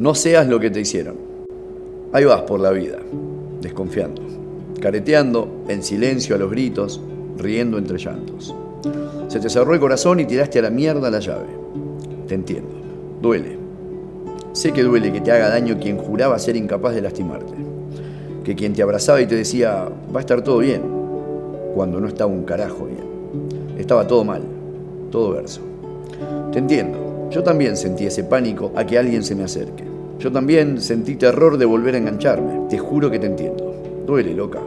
No seas lo que te hicieron. Ahí vas por la vida, desconfiando, careteando, en silencio a los gritos, riendo entre llantos. Se te cerró el corazón y tiraste a la mierda la llave. Te entiendo. Duele. Sé que duele que te haga daño quien juraba ser incapaz de lastimarte. Que quien te abrazaba y te decía, va a estar todo bien, cuando no estaba un carajo bien. Estaba todo mal, todo verso. Te entiendo. Yo también sentí ese pánico a que alguien se me acerque. Yo también sentí terror de volver a engancharme. Te juro que te entiendo. Duele, loca.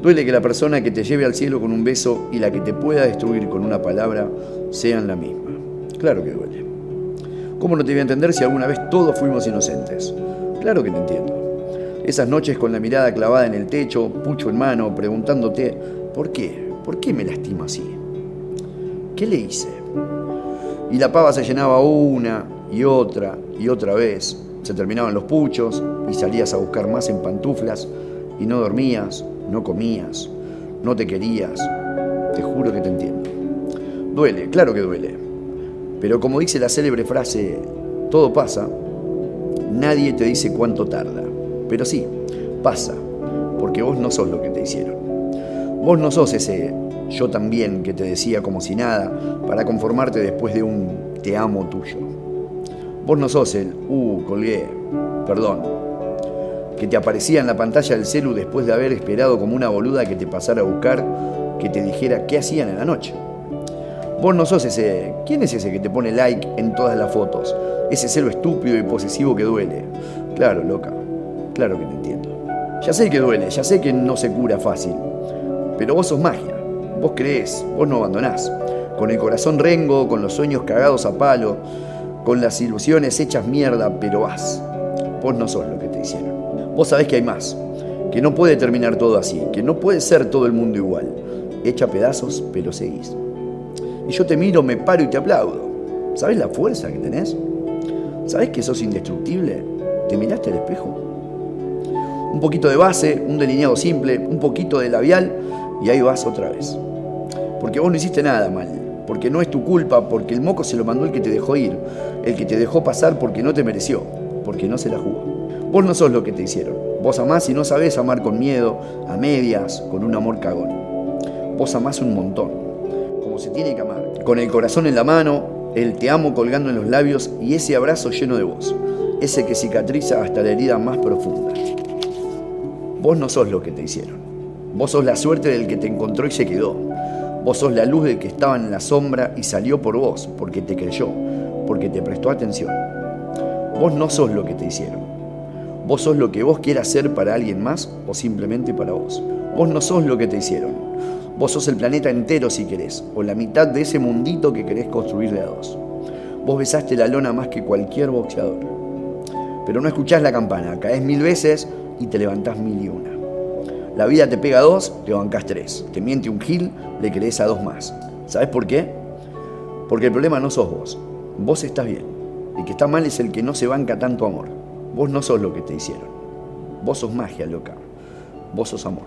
Duele que la persona que te lleve al cielo con un beso y la que te pueda destruir con una palabra sean la misma. Claro que duele. ¿Cómo no te voy a entender si alguna vez todos fuimos inocentes? Claro que te entiendo. Esas noches con la mirada clavada en el techo, pucho en mano, preguntándote, ¿por qué? ¿Por qué me lastimo así? ¿Qué le hice? Y la pava se llenaba una y otra y otra vez. Se terminaban los puchos y salías a buscar más en pantuflas y no dormías, no comías, no te querías. Te juro que te entiendo. Duele, claro que duele. Pero como dice la célebre frase, todo pasa, nadie te dice cuánto tarda. Pero sí, pasa, porque vos no sos lo que te hicieron. Vos no sos ese yo también que te decía como si nada para conformarte después de un te amo tuyo. Vos no sos el, uh, colgué, perdón, que te aparecía en la pantalla del celu después de haber esperado como una boluda que te pasara a buscar, que te dijera qué hacían en la noche. Vos no sos ese, ¿quién es ese que te pone like en todas las fotos? Ese celo estúpido y posesivo que duele. Claro, loca, claro que te entiendo. Ya sé que duele, ya sé que no se cura fácil, pero vos sos magia. Vos creés, vos no abandonás. Con el corazón rengo, con los sueños cagados a palo, con las ilusiones hechas mierda, pero vas. Vos no sos lo que te hicieron. Vos sabés que hay más, que no puede terminar todo así, que no puede ser todo el mundo igual. Echa pedazos, pero seguís. Y yo te miro, me paro y te aplaudo. ¿Sabés la fuerza que tenés? ¿Sabés que sos indestructible? ¿Te miraste al espejo? Un poquito de base, un delineado simple, un poquito de labial y ahí vas otra vez. Porque vos no hiciste nada mal, porque no es tu culpa, porque el moco se lo mandó el que te dejó ir, el que te dejó pasar porque no te mereció, porque no se la jugó. Vos no sos lo que te hicieron. Vos amás y no sabés amar con miedo, a medias, con un amor cagón. Vos amás un montón, como se tiene que amar. Con el corazón en la mano, el te amo colgando en los labios y ese abrazo lleno de vos, ese que cicatriza hasta la herida más profunda. Vos no sos lo que te hicieron. Vos sos la suerte del que te encontró y se quedó. Vos sos la luz del que estaba en la sombra y salió por vos, porque te creyó, porque te prestó atención. Vos no sos lo que te hicieron. Vos sos lo que vos quieras ser para alguien más o simplemente para vos. Vos no sos lo que te hicieron. Vos sos el planeta entero si querés, o la mitad de ese mundito que querés construir de a dos. Vos besaste la lona más que cualquier boxeador. Pero no escuchás la campana, caes mil veces y te levantás mil y una. La vida te pega dos, te bancás tres. Te miente un gil, le crees a dos más. ¿Sabes por qué? Porque el problema no sos vos. Vos estás bien. El que está mal es el que no se banca tanto amor. Vos no sos lo que te hicieron. Vos sos magia, loca. Vos sos amor.